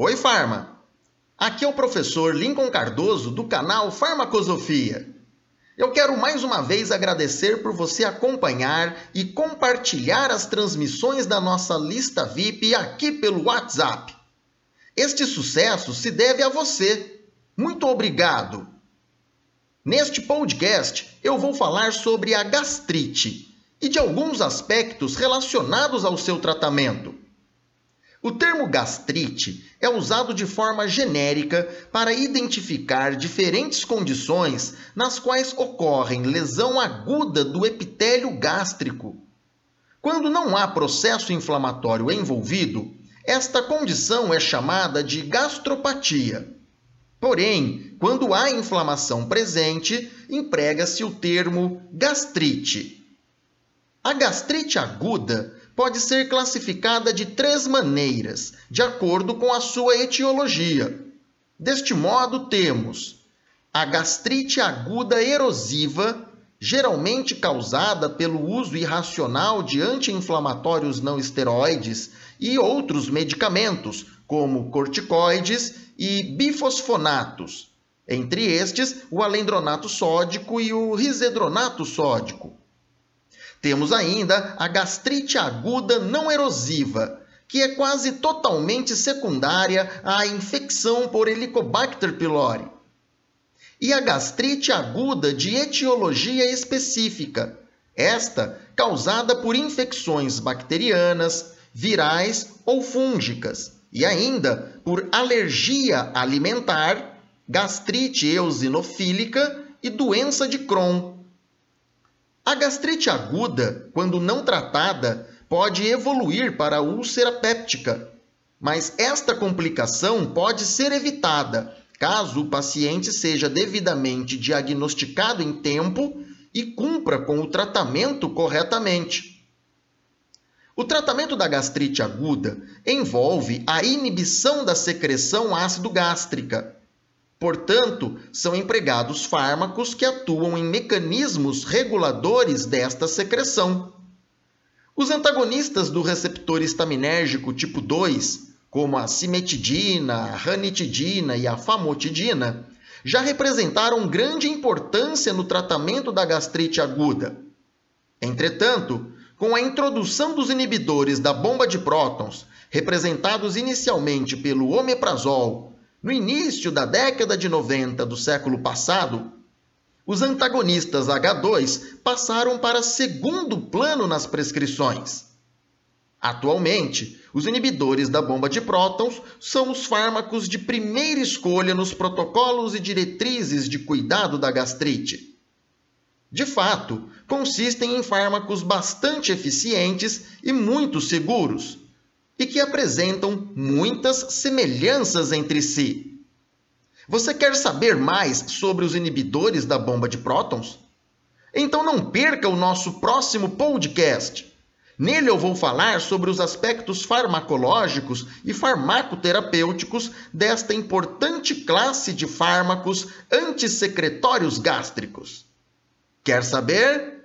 Oi, Farma! Aqui é o professor Lincoln Cardoso do canal Farmacosofia. Eu quero mais uma vez agradecer por você acompanhar e compartilhar as transmissões da nossa lista VIP aqui pelo WhatsApp. Este sucesso se deve a você. Muito obrigado! Neste podcast, eu vou falar sobre a gastrite e de alguns aspectos relacionados ao seu tratamento. O termo gastrite é usado de forma genérica para identificar diferentes condições nas quais ocorrem lesão aguda do epitélio gástrico. Quando não há processo inflamatório envolvido, esta condição é chamada de gastropatia. Porém, quando há inflamação presente, emprega-se o termo gastrite. A gastrite aguda pode ser classificada de três maneiras, de acordo com a sua etiologia. Deste modo, temos a gastrite aguda erosiva, geralmente causada pelo uso irracional de anti-inflamatórios não esteroides e outros medicamentos, como corticoides e bifosfonatos, entre estes o alendronato sódico e o risedronato sódico. Temos ainda a gastrite aguda não erosiva, que é quase totalmente secundária à infecção por Helicobacter pylori. E a gastrite aguda de etiologia específica, esta causada por infecções bacterianas, virais ou fúngicas, e ainda por alergia alimentar, gastrite eosinofílica e doença de Crohn. A gastrite aguda, quando não tratada, pode evoluir para úlcera péptica, mas esta complicação pode ser evitada caso o paciente seja devidamente diagnosticado em tempo e cumpra com o tratamento corretamente. O tratamento da gastrite aguda envolve a inibição da secreção ácido gástrica Portanto, são empregados fármacos que atuam em mecanismos reguladores desta secreção. Os antagonistas do receptor estaminérgico tipo 2, como a cimetidina, a ranitidina e a famotidina, já representaram grande importância no tratamento da gastrite aguda. Entretanto, com a introdução dos inibidores da bomba de prótons, representados inicialmente pelo omeprazol no início da década de 90 do século passado, os antagonistas H2 passaram para segundo plano nas prescrições. Atualmente, os inibidores da bomba de prótons são os fármacos de primeira escolha nos protocolos e diretrizes de cuidado da gastrite. De fato, consistem em fármacos bastante eficientes e muito seguros, e que apresentam muitas semelhanças entre si. Você quer saber mais sobre os inibidores da bomba de prótons? Então não perca o nosso próximo podcast. Nele eu vou falar sobre os aspectos farmacológicos e farmacoterapêuticos desta importante classe de fármacos antissecretórios gástricos. Quer saber?